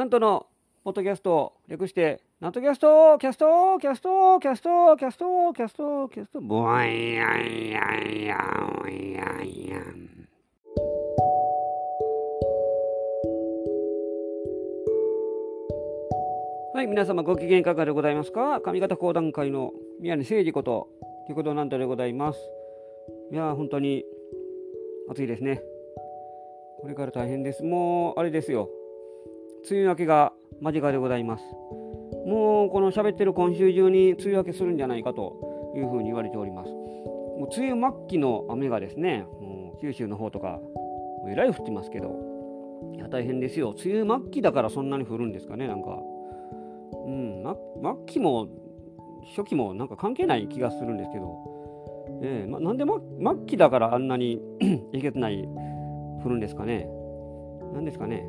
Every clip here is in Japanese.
なんとのポッドキャスト略してなんとキャストキャストキャストキャストキャストキャストキャストボワイヤンヤンヤンヤンヤンはい皆様ご機嫌いかがでございますか上方講談会の宮根誠二ことということなんとでございますいや本当に暑いですねこれから大変ですもうあれですよ梅雨明けが間近でございます。もうこの喋ってる今週中に梅雨明けするんじゃないかというふうに言われております。もう梅雨末期の雨がですね、もう九州の方とか、もうえらい降ってますけど、いや大変ですよ。梅雨末期だからそんなに降るんですかね、なんか。うん、末期も初期もなんか関係ない気がするんですけど、えーま、なんで、ま、末期だからあんなに えげつない降るんですかね。なんですかね。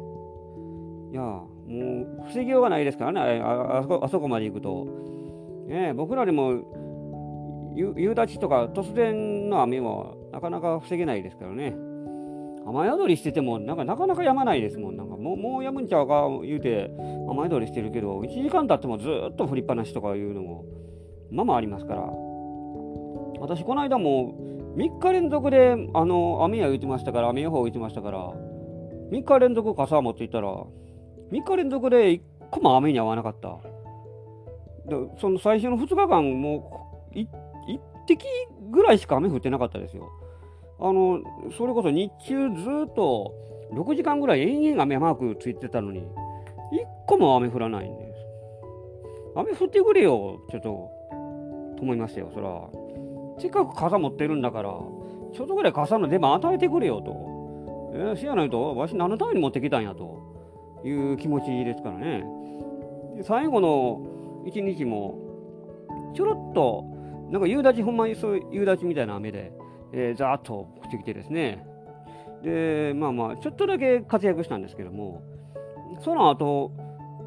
いやもう防ぎようがないですからね。あそこあそこまで行くと、ね、僕らでも夕立とか突然の雨はなかなか防げないですからね。雨宿りしててもなんかなかなか止まないですもん。なんかもうもうやむんちゃうか言うて雨宿りしてるけど1時間経ってもずっと降りっぱなしとかいうのもまあまありますから。私この間も3日連続であの雨や言ってましたから雨予報言ってましたから3日連続傘持っていったら3日連続で1個も雨に合わなかった。でその最初の2日間、もう1滴ぐらいしか雨降ってなかったですよ。あの、それこそ日中ずっと6時間ぐらい延々雨マークついてたのに、1個も雨降らないんです。雨降ってくれよ、ちょっと、と思いましたよ、そら。せっかく傘持ってるんだから、ちょっとぐらい傘の出番与えてくれよと。えー、せやないと、わし何のために持ってきたんやと。いう気持ちですからね。最後の一日も、ちょろっと、なんか夕立、ほんまにそういう夕立みたいな雨で、えー、ざーっと降ってきてですね。で、まあまあ、ちょっとだけ活躍したんですけども、その後、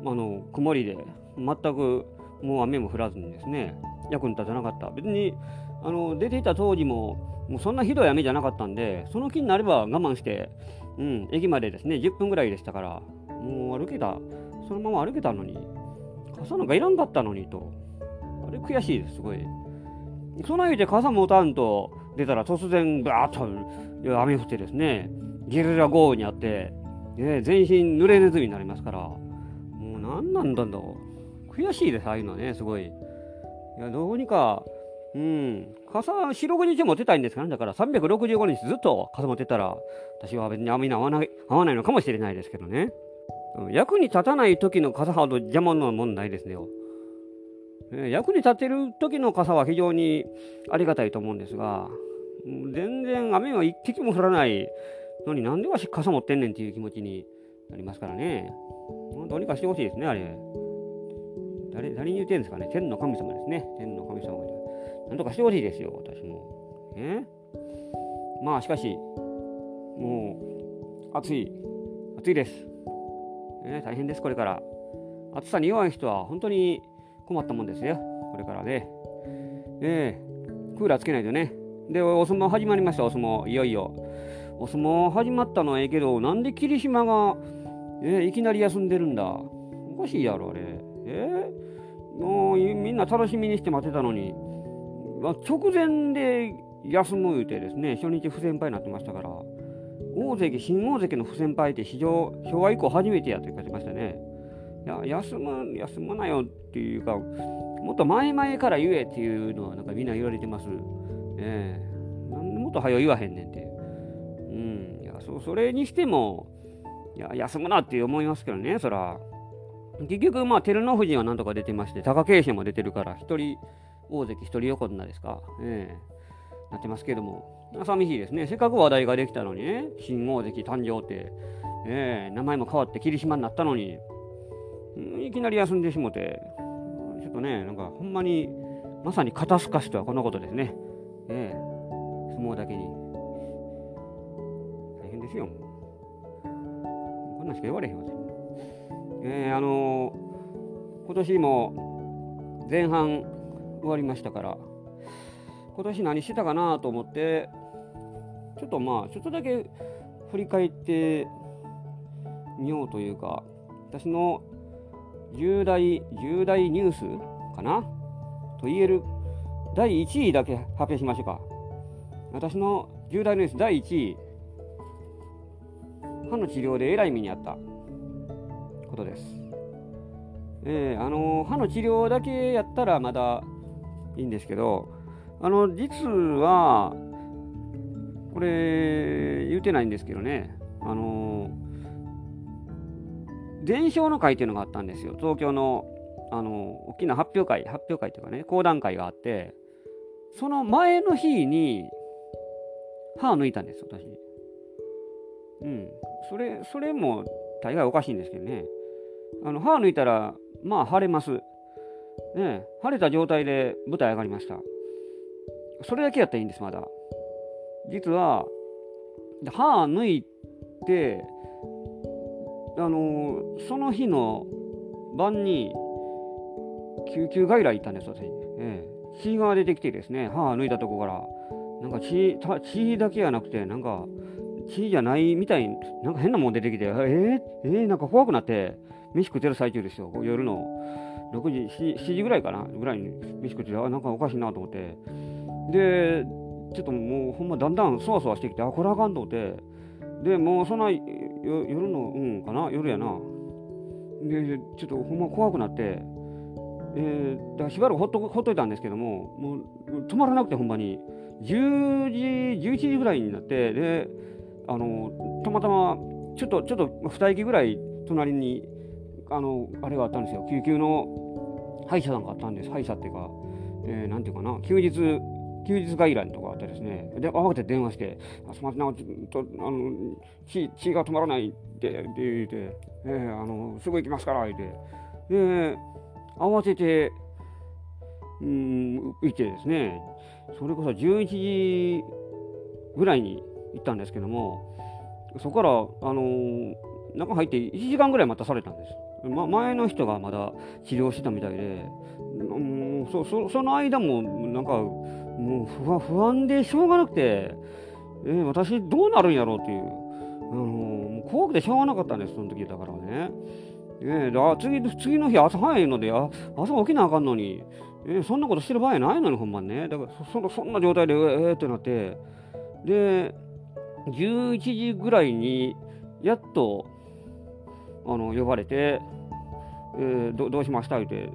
あの、曇りで、全くもう雨も降らずにですね、役に立たなかった。別に、あの、出ていた当時も、もうそんなひどい雨じゃなかったんで、その気になれば我慢して、うん、駅までですね、10分ぐらいでしたから、もう歩けた、そのまま歩けたのに、傘なんかいらんかったのにと、あれ悔しいです、すごい。そないで傘持たんと出たら突然、バーッと雨降ってですね、ゲリラ豪雨にあって、ね、全身濡れネズミになりますから、もう何なんだろう。悔しいです、ああいうのはね、すごい。いや、どうにか、うん、傘、四六日持ってたいんですから、だから365日ずっと傘持ってたら、私は別に雨に合わない、合わないのかもしれないですけどね。役に立たない時の傘ほど邪魔なもんないですねよ。役に立てる時の傘は非常にありがたいと思うんですが、全然雨は一滴も降らないのになんでわし傘持ってんねんっていう気持ちになりますからね。どうにかしてほしいですね、あれ。誰、誰に言ってんですかね。天の神様ですね。天の神様に。なんとかしてほしいですよ、私も。ね。まあ、しかし、もう、暑い。暑いです。ね、大変です、これから。暑さに弱い人は本当に困ったもんですよ、これからね。えー、クーラーつけないとね。で、お相撲始まりました、お相撲、いよいよ。お相撲始まったのはええけど、なんで霧島が、えー、いきなり休んでるんだ。おかしいやろ、あれ。えー、もうみんな楽しみにして待ってたのに、まあ、直前で休む言うてですね、初日不戦敗になってましたから。大関、新大関の不戦敗って史上、昭和以降初めてやと言ってましたね。いや、休む、休むなよっていうか、もっと前々から言えっていうのはなんかみんな言われてます。ええー、なんでもっと早言わへんねんって。うん、いや、そそれにしても、いや、休むなって思いますけどね、そら。結局、まあ、照ノ富士はなんとか出てまして、貴景勝も出てるから、一人大関、一人横綱ですか。ええーなってますけども、寂しいですね。せっかく話題ができたのにね、新大関誕生って、えー、名前も変わって霧島になったのに、いきなり休んでしもて、ちょっとね、なんかほんまに、まさに肩透かしとはこのことですね。ええー、相撲だけに。大変ですよ。こんなんしか言われへんわ。えー、あのー、今年も前半終わりましたから、今年何してたかなと思ってちょっとまあちょっとだけ振り返ってみようというか私の重大、重大ニュースかな？と言える第1位だけ発表しましょうか。私の重大ニュース第1位、歯の治療でえらい目にあったことです。えー、あの歯の治療だけやったらまだいいんですけど、あの実は、これ、言うてないんですけどね、あの伝承の会っていうのがあったんですよ、東京のあの大きな発表会、発表会というかね、講談会があって、その前の日に歯を抜いたんです、私。うん、それ、それも大概おかしいんですけどね。あの歯抜いたら、まあ、腫れます。ね、腫れた状態で舞台上がりました。それだけやったらいいんです、まだ。実は、歯抜いて、あのその日の晩に救急外来行ったんです、私。ええ、血が出てきてですね、歯抜いたとこから、なんか血血だけじゃなくて、なんか血じゃないみたいに、なんか変なもん出てきて、えー、えー、なんか怖くなって、飯食ってる最中ですよ、夜の。6時、7時ぐらいかな、ぐらいに飯食って、あ、なんかおかしいなと思って、で、ちょっともうほんまだんだんそわそわしてきて、あ、これあかんとて、で、もうそんな夜の、うんかな、夜やな。で、ちょっとほんま怖くなって、えー、だからしばらくほっとほっといたんですけども、もう止まらなくて、ほんまに。10時、11時ぐらいになって、で、あの、たまたま、ちょっと、ちょっと2駅ぐらい隣に、あの、あれがあったんですよ。救急の歯医者さんがあったんです。歯医者っていうか、えー、なんていうかな、休日、休日外来とこあってですね、で、慌てて電話して、あすみません、なんかちょっと、あの、血、血が止まらないって、って言って、えー、あの、すぐ行きますから、言って。で、慌てて、うん、行ってですね、それこそ11時ぐらいに行ったんですけども、そこから、あの、中入って1時間ぐらい待たされたんです。ま、前の人がまだ治療してたみたいで、うん、そそその間も、なんか、もう不安不安でしょうがなくて、えー、私どうなるんやろうっていう、あのー、怖くてしょうがなかったんです、その時だからね。えー、あ次次の日朝早いのであ朝起きなあかんのに、えー、そんなことしてる場合ないのにほんまにね。だからそそそんな状態でえー、ってなって。で11時ぐらいにやっとあの呼ばれて、えー、どどうしました？言うて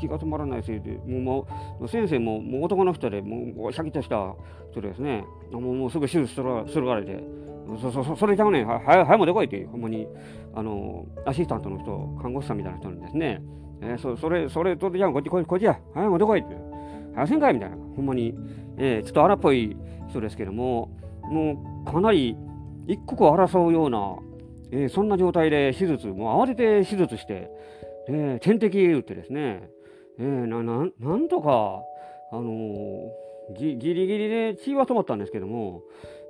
気が止まらないせいでもうもう先生ももう男の人でもうシャキッとした人ですね。もうもうすぐ手術するするからでそそそれちゃうねん。はは早もでこいってほんまにあのアシスタントの人看護師さんみたいな人なんですね、えー、そそれそれとじゃあこっちこっちこっちや。早もでこいって早せんかいみたいな。ほんまに、えー、ちょっと荒っぽい人ですけどももうかなり一刻を争うような、えー、そんな状態で手術もう慌てて手術して、え、点滴打ってですね、え、なななんとかあのー、ぎギリギリで血は止まったんですけども、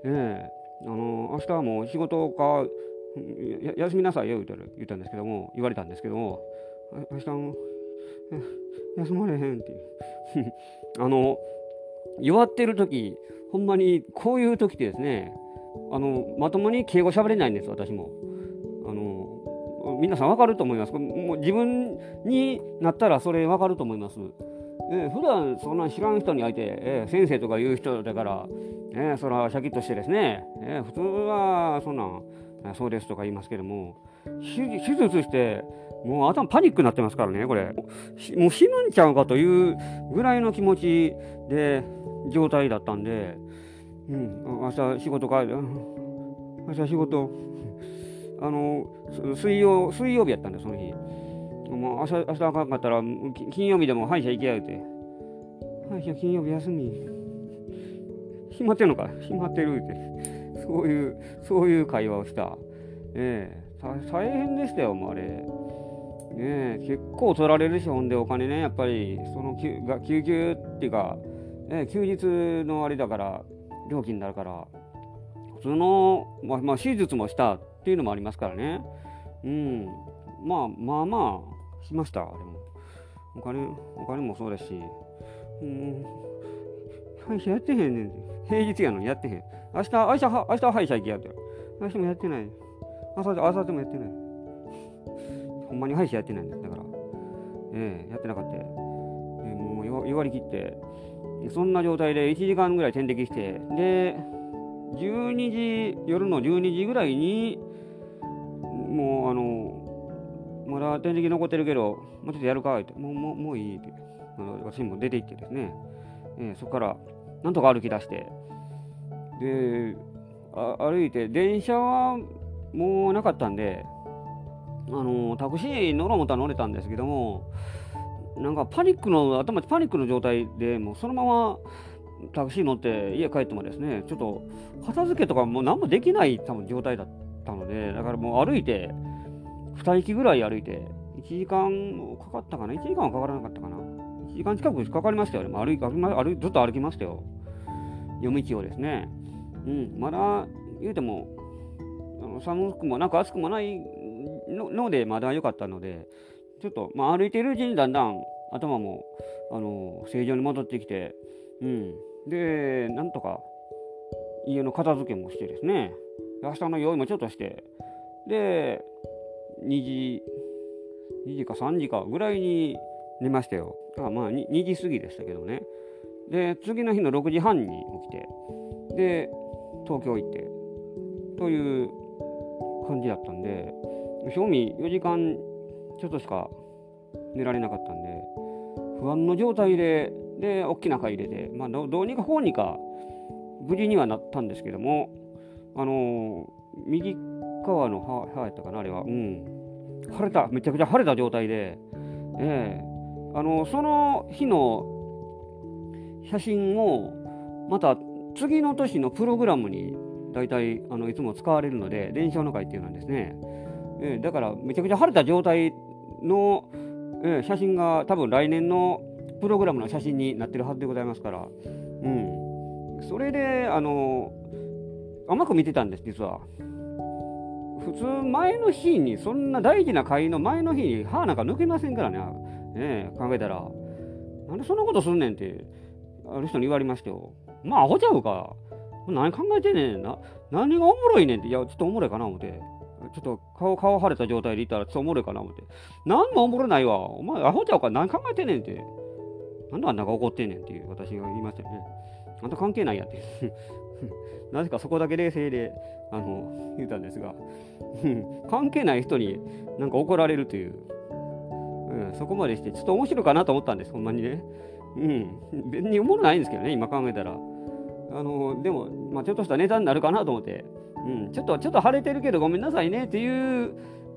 え、あの明日はもう仕事か休みなさいよ言った言ったんですけども言われたんですけども明日も休まれへんっていう。あの弱ってる時ほんまにこういう時ってですねあのまともに敬語喋れないんです私も。皆さん分かると思いますもう自分になったらそれ分かると思いますえー、普段そんな知らん人に相手、えー、先生とか言う人だから、えー、それはシャキッとしてですね、えー、普通はそんなん、そうですとか言いますけども、手術して、もう頭パニックになってますからね、これ。もう死ぬんちゃうかというぐらいの気持ちで、状態だったんで、うん、明日仕事帰る。明日仕事、あの、水曜、水曜日やったんで、その日。もう明日、明日あかんかったら、金曜日でも歯医者行けやうて。歯医者金曜日休み。暇ってんのか？暇ってるって。そういう、そういう会話をした。ええ大変でしたよ、もうあれ。ねえ、結構取られるし、ほんでお金ね、やっぱり、その救が救急っていうか、え休日のあれだから、料金になるから、普通の、まあ、まあ、手術もしたっていうのもありますからね。うん。まあまあまあ、しました、でも。お金、お金もそうだし、うん、歯医者やってへんねん。平日やのにやってへん。明日、明日、明日は歯医者行きやって。明日もやってない。朝、朝でもやってない。ほんまに歯医者やってないんですだから、えー、やってなかった、えー、もう弱りきってそんな状態で1時間ぐらい点滴してで12時夜の12時ぐらいにもうあのまだ点滴残ってるけどもうちょっとやるかってもうもうもういいって。私も出て行ってですね、えー、そこからなんとか歩き出して。で歩いて電車はもうなかったんであのタクシー乗ろう思ったら乗れたんですけどもなんかパニックの頭パニックの状態でもうそのままタクシー乗って家帰ってもですねちょっと片付けとかもう何もできない多分状態だった。たのでだからもう歩いて2駅ぐらい歩いて1時間かかったかな？1時間はかからなかったかな？1時間近くかかりましたよ。ね、歩歩歩ずっと歩きましたよ。夜道をですね。うん。まだ言うてもあの寒くもなんか暑くもないのでまだ良かったのでちょっと、まあ、歩いているうちにだんだん頭もあの正常に戻ってきて、うん、でなんとか家の片付けもしてですね。明日の用意もちょっとしてで2時2時か3時かぐらいに寝ましたよ。あまあ 2, 2時過ぎでしたけどね。で次の日の6時半に起きてで東京行ってという感じだったんで正味4時間ちょっとしか寝られなかったんで不安の状態でで大きな会入れて、まあ、どうにかこうにか無事にはなったんですけどもあのー、右側の歯歯やったかなあれは。うん。腫れた。めちゃくちゃ腫れた状態で。えー、あのー、その日の写真をまた次の年のプログラムに大体あのいつも使われるので伝承の会っていうのはですね、えー、だからめちゃくちゃ晴れた状態の、えー、写真が多分来年のプログラムの写真になってるはずでございますから、うん、それであの甘く見てたんです実は。普通前の日にそんな大事な会の前の日に歯なんか抜けませんからね、ね考えたらなんでそんなことすんねんってある人に言われましたよ。まあ、アホちゃうか。何考えてんねんな。何がおもろいねんって。いや、ちょっとおもろいかな思って。ちょっと顔、顔腫れた状態でいたらちょっとおもろいかな思って。何もおもろないわ。お前、アホちゃうか。何考えてんねんって。なんであんなが怒ってんねんっていう私が言いましたよね。あんた関係ないやって。なぜかそこだけ冷静で、あの、言ったんですが、関係ない人になんか怒られるという、うん、そこまでして、ちょっと面白いかなと思ったんです、ほんまにね。うん、別におもろないんですけどね、今考えたら。あのでも、まあ、ちょっとしたネタになるかなと思って、うん、ちょっと、ちょっと晴れてるけどごめんなさいねっていう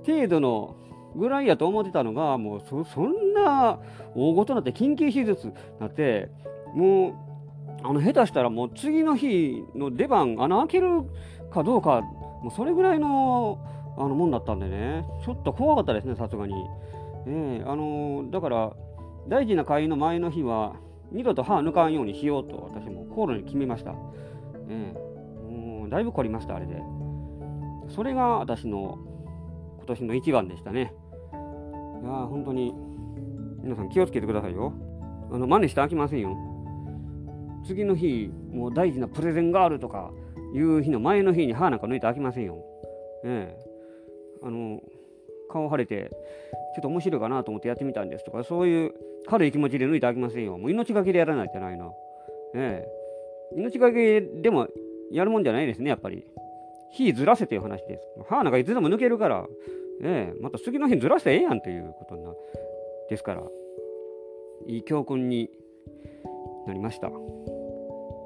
程度のぐらいやと思ってたのが、もうそんな大ごとなって、緊急手術なって、もう、あの下手したらもう次の日の出番、穴開けるかどうか、もうそれぐらいのあのもんだったんでね、ちょっと怖かったですね、さすがに。えー、あのだから、大事な会員の前の日は、二度と歯抜かんようにしようと私も心に決めました。ええ、もうだいぶ凝りました、あれで。それが私の今年の一番でしたね。いやー、本当に皆さん気をつけてくださいよ。あの真似して飽きませんよ。次の日、もう大事なプレゼンがあるとかいう日の前の日に歯なんか抜いて飽きませんよ。ええ。あの、顔腫れて、ちょっと面白いかなと思ってやってみたんですとか、そういう軽い気持ちで抜いてあげませんよ。もう命がけでやらないとないな。ええ。命がけでもやるもんじゃないですね、やっぱり。火ずらせていう話です。歯なんかいつでも抜けるから、ええ、また次の日ずらしてええやんということなですから、いい教訓になりました。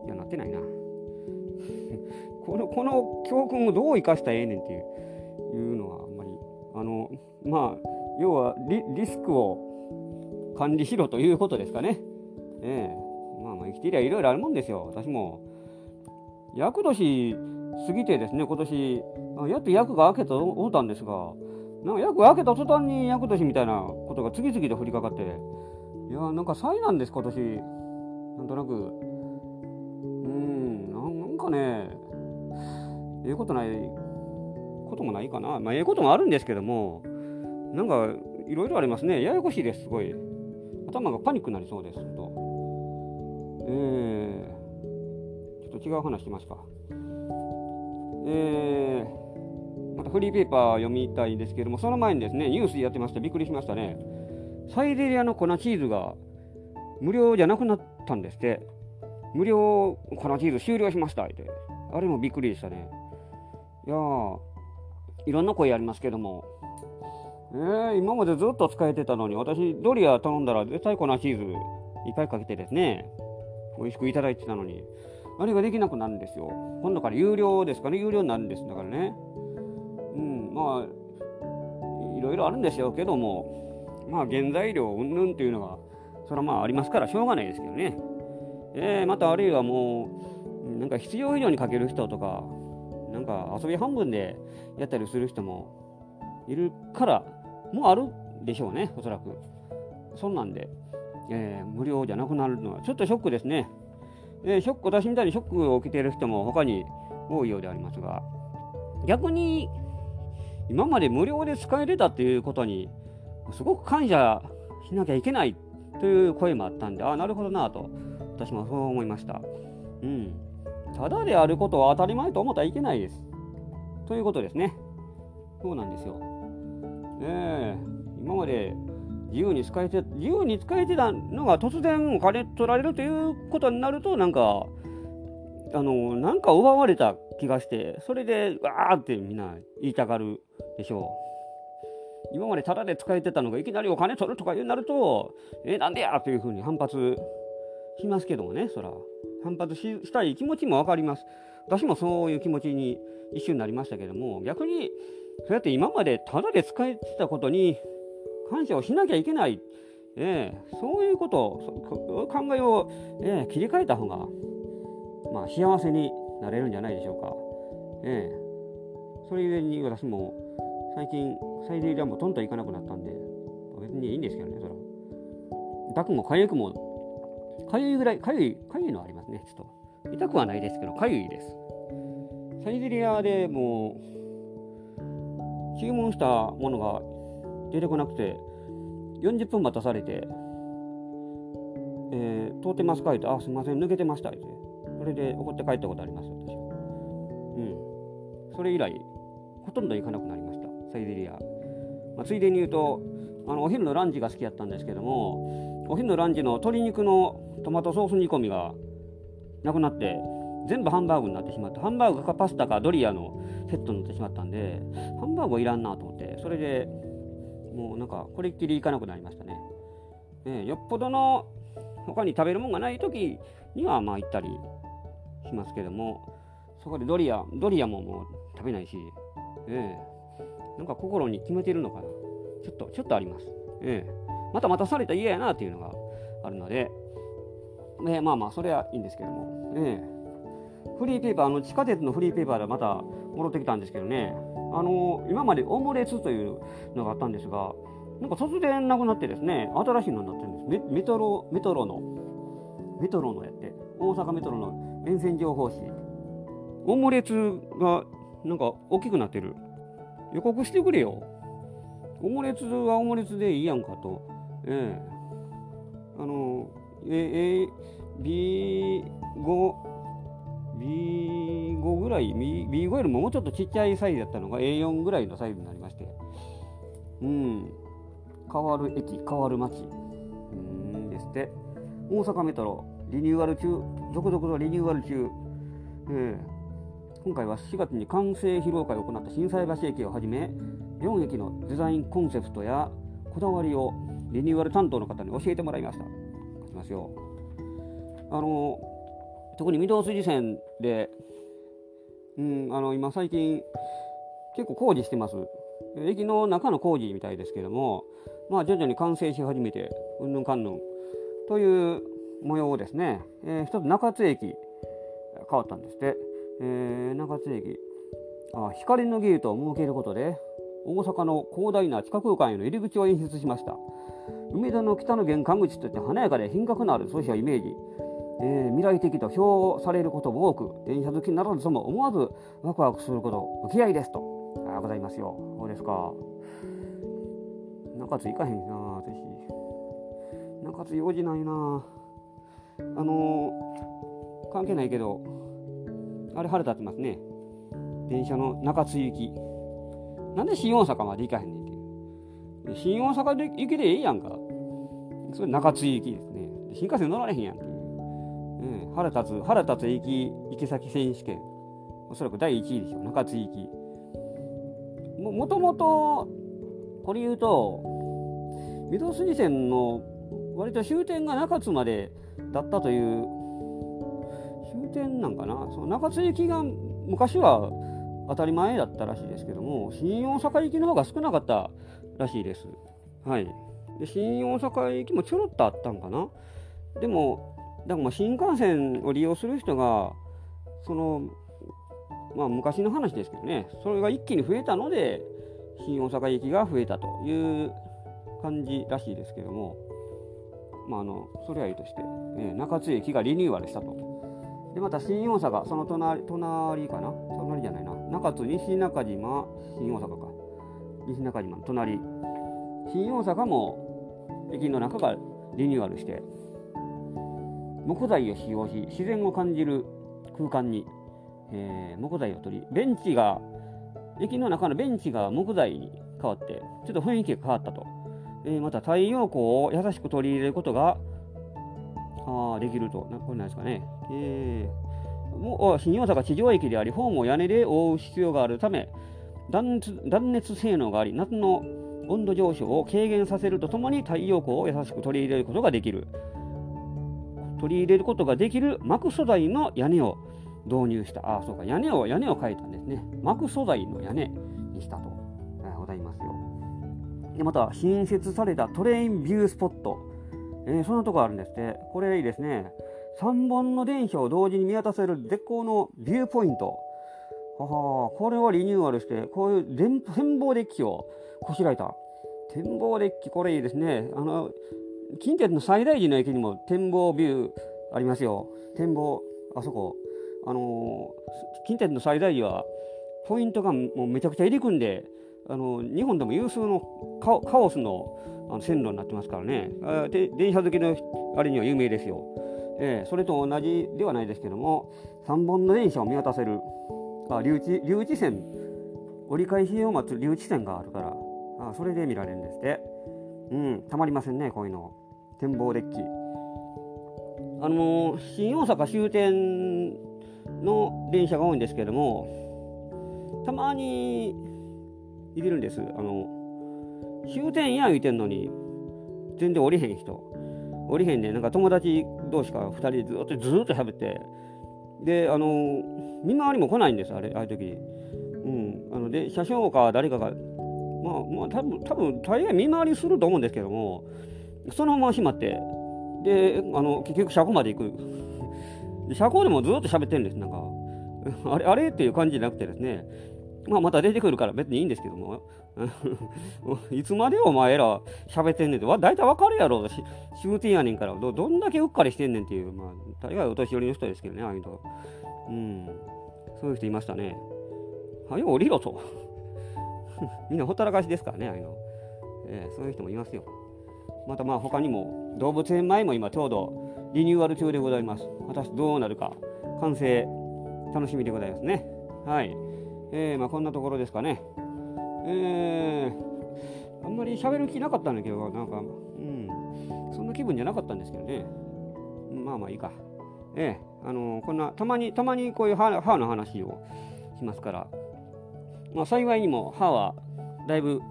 いや、なってないな。この、この教訓をどう生かしたらええねんっていういうのはあんまり、あの、まあ、要はリリスクを管理しろということですかね。ええまあまあ生きてりゃいろいろあるもんですよ。私も、厄年過ぎてですね、今年、やっと役が明けたと思ったんですが、なんか役が明けた途端に厄年みたいなことが次々と降りかかって、いやなんか災難です、今年。なんとなく。ね、ええことないこともないかな。まあ、ええこともあるんですけども、なんか、いろいろありますね。ややこしいです、すごい。頭がパニックになりそうですと。えー、ちょっと違う話しますか。えー、またフリーペーパー読みたいんですけども、その前にですね、ニュースやってました。びっくりしましたね。サイゼリアの粉チーズが無料じゃなくなったんですって。無料粉チーズ終了しましたって。あれもびっくりでしたね。いやー、いろんな声ありますけども、えー、今までずっと使えてたのに、私、ドリア頼んだら絶対粉チーズいっぱいかけてですね、美味しくいただいてたのに、あれができなくなるんですよ。今度から有料ですかね、有料になるんです。だからね。うん、まあ、いろいろあるんでしょうけども、まあ、原材料うんぬんっていうのが、それはまあありますからしょうがないですけどね。えー、またあるいはもう、なんか必要以上にかける人とか、なんか遊び半分でやったりする人もいるから、もうあるでしょうね、おそらく。そんなんで、えー、無料じゃなくなるのはちょっとショックですね。えー、ショック、私みたいにショックを受けている人も他に多いようでありますが、逆に今まで無料で使えれたっていうことにすごく感謝しなきゃいけないという声もあったんで、ああ、なるほどなと、私もそう思いました。うん。ただであることは当たり前と思ったらいけないです。ということですね。そうなんですよ。ええ、今まで自由に使えて、自由に使えてたのが突然お金取られるということになると、なんか、あの、なんか奪われた気がして、それで、わーってみんな言いたがるでしょう。今までタダで使えてたのがいきなりお金取るとかになると、えなんでやというふうに反発しますけどもね、そら。反発したい気持ちも分かります。私もそういう気持ちに一瞬なりましたけども、逆に、そうやって今までタダで使えてたことに感謝をしなきゃいけない、えー、そういうことを考えを、えー、切り替えた方が、まあ、幸せになれるんじゃないでしょうか。えー、それゆえに私も最近サイゼリアもトンと行かなくなったんで別にいいんですけどねそれ痛くも痒くもかゆいぐらいかゆいかゆいのはありますねちょっと痛くはないですけどかゆいですサイゼリアでもう注文したものが出てこなくて、40分待たされて、えー、通ってますか？って、あ、すみません、抜けてましたって。それで怒って帰ったことあります、私は。うん。それ以来、ほとんど行かなくなりました、サイゼリア。まあ、ついでに言うと、あのお昼のランチが好きだったんですけども、お昼のランチの鶏肉のトマトソース煮込みがなくなって、全部ハンバーグになってしまって、ハンバーグかパスタかドリアのセットになってしまったんで、ハンバーグはいらんなと思って、それでもうなんかこれっきりいかなくなりましたね。え、よっぽどの他に食べるもんがない時にはまあ行ったりしますけどもそこでドリアドリアももう食べないし、えー、なんか心に決めてるのかなちょっとちょっとあります。えー、またまたされたら嫌やなっていうのがあるので、えー、まあまあそれはいいんですけども、え、フリーペーパーの地下鉄のフリーペーパーでまた戻ってきたんですけどねあの今までオムレツというのがあったんですが、なんか突然なくなってですね、新しいのになってるんです。メメトロ、メトロの、メトロのやって、大阪メトロの沿線情報誌。オムレツがなんか大きくなってる。予告してくれよ。オムレツはオムレツでいいやんかと。ええ。あの、え、え、B5、B5 ぐらい、B5 よりももうちょっとちっちゃいサイズだったのが A4 ぐらいのサイズになりまして、うん、変わる駅、変わる街、うんですって、大阪メトロ、リニューアル中、続々とリニューアル中、えー、今回は4月に完成披露会を行った心斎橋駅をはじめ、4駅のデザインコンセプトやこだわりをリニューアル担当の方に教えてもらいました。書きますよ。あの特に御堂筋線で、うん、あの今最近結構工事してます。駅の中の工事みたいですけども、まあ、徐々に完成し始めて、うんぬんかんぬんという模様をですね、えー、一つ中津駅変わったんですって、えー、中津駅あ光のゲートを設けることで大阪の広大な地下空間への入り口を演出しました梅田の北の玄関口といって華やかで品格のある都市をイメージえー、未来的と評されることも多く、電車好きにならずとも思わずワクワクすること、受け合いですと。あございますよ。そうですか。中津行かへんな、私。中津用事ないな。あのー、関係ないけど、あれ腹立ってますね。電車の中津行き。なんで新大阪まで行かへんねんっていう。新大阪で行けでええやんか。それ中津行きですね。新幹線乗られへんやんっていう。うん、腹立つ、腹立つ行き、行き先選手権。おそらく第1位でしょう、中津行き。ももともと、これ言うと、御堂筋線の割と終点が中津までだったという終点なんかなその中津行きが昔は当たり前だったらしいですけども新大阪行きの方が少なかったらしいですはいで新大阪行きもちょろっとあったんかなでもだからまあ新幹線を利用する人がそのまあ昔の話ですけどねそれが一気に増えたので新大阪行きが増えたという感じらしいですけどもまあ、あのそれはいいとして、え、中津駅がリニューアルしたと。でまた新大阪、その隣隣かな？隣じゃないな。中津西中島、新大阪か。西中島の隣。新大阪も駅の中がリニューアルして、木材を使用し、自然を感じる空間に、えー、木材を取り、ベンチが、駅の中のベンチが木材に変わって、ちょっと雰囲気が変わったと。えー、また太陽光を優しく取り入れることがあできると。これなんですかね。えー、新大阪地上駅であり、ホームを屋根で覆う必要があるため、断熱断熱性能があり、夏の温度上昇を軽減させるとともに太陽光を優しく取り入れることができる。取り入れることができる膜素材の屋根を導入した。あ、そうか、屋根を、屋根を変えたんですね。膜素材の屋根にしたと。えございますよでまた新設されたトレインビュースポット、えー、そんなとこあるんですってこれいいですね3本の電車を同時に見渡せる絶好のビューポイント。ははこれはリニューアルしてこういう展望デッキをこしらえた。展望デッキこれいいですね。あの近鉄の最大寺の駅にも展望ビューありますよ。展望あそこ。あのー、近鉄の最大寺はポイントがもうめちゃくちゃ入り組んであの日本でも有数のカオスのあの線路になってますからね。あで電車好きのあれには有名ですよ、えー、それと同じではないですけども3本の電車を見渡せる。あ留置留置線。折り返しを待つ留置線があるからあそれで見られるんですって。うんたまりませんねこういうの。展望デッキ。あのー、新大阪終点の電車が多いんですけどもたまにいるんです。あの、終点や言うてんのに、全然降りへん人。降りへんで、なんか友達同士か2人でずっとずっと喋って、で、あの、見回りも来ないんです、あれ、ああいう時。うん。あので、車掌か誰かが、まあ、まあ、多分多分大概見回りすると思うんですけども、そのまま閉まって、で、あの、結局車庫まで行く。車庫でもずっと喋ってるんです、なんか。あれ、あれっていう感じじゃなくてですね、まあ、また出てくるから別にいいんですけども、いつまでお前ら喋ってんねんって、大体わかるやろ、終点やねんからど、どんだけうっかりしてんねんっていう、まあ、大概お年寄りの人ですけどね、ああいう人。うん、そういう人いましたね。はよ、降りろと。みんなほったらかしですからね、ああいうの。えー、そういう人もいますよ。またまあ他にも動物園前も今ちょうどリニューアル中でございます。果たしてどうなるか完成楽しみでございますね。はい。えー、まあ、こんなところですかね。えー、あんまり喋る気なかったんだけど、なんか、うん、そんな気分じゃなかったんですけどね。まあまあいいか。ええー、あのー、こんな、たまに、たまにこういう歯の話をしますから、まあ幸いにも歯はだいぶ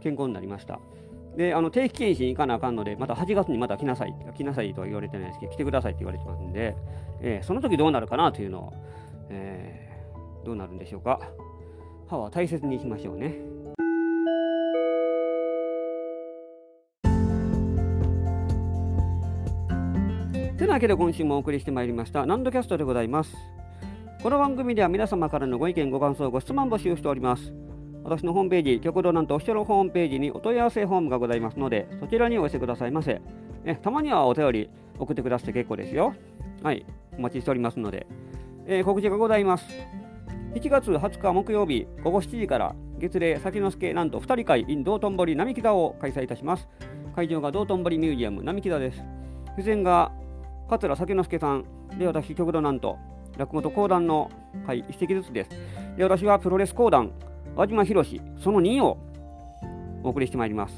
健康になりました。で、あの定期検診行かなあかんので、また8月にまた来なさい、来なさいとは言われてないですけど、来てくださいって言われてますんで、えー、その時どうなるかなというのを、えー、どうなるんでしょうか。歯は大切にしましょうね。てなわけで今週もお送りしてまいりましたナンドキャストでございます。この番組では皆様からのご意見、ご感想、ご質問募集しております。私のホームページ、極道なんとオフィシャルホームページにお問い合わせフォームがございますので、そちらにお寄せくださいませ。えたまにはお便り送ってくださって結構ですよ。はい、お待ちしておりますので。えー、告知がございます。1月20日木曜日午後7時から月齢先之助なんと2人会 in 道頓堀並木座を開催いたします会場が道頓堀ミュージアム並木座です出演が桂先之助さんで私極度なんと落語と講談の会一席ずつですで私はプロレス講談和島博その2をお送りしてまいります。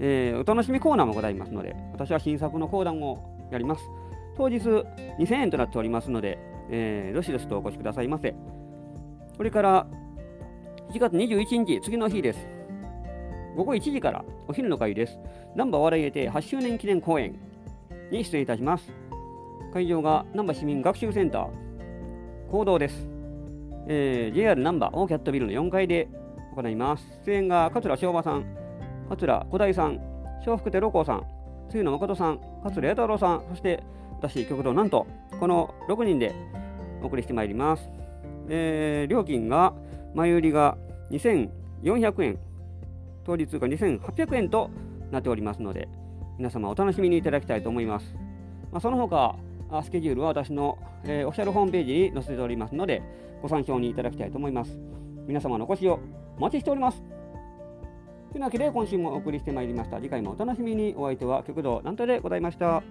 えー、お楽しみコーナーもございますので、私は新作の講談をやります。当日2000円となっておりますので、えー、どしどしとお越しくださいませ。それから1月21日、次の日です。午後1時からお昼の会です。ナンバー笑い入れて8周年記念公演に出演いたします。会場がナンバー市民学習センター、行動です。えー、JR ナンバーオーキャットビルの4階で行います。出演が桂昭和さん、桂小大さん、笑福亭六甲さん、露野誠さん、桂弥太郎さん、そして私、極道なんと、この6人でお送りしてまいります。えー、料金が、前売りが2400円、当日が2800円となっておりますので、皆様お楽しみにいただきたいと思います。まあ、その他、スケジュールは私の、えー、オフィシャルホームページに載せておりますので、ご参照にいただきたいと思います。皆様のお越しをお待ちしております。というわけで今週もお送りしてまいりました。次回もお楽しみに。お相手は極道なんとでございました。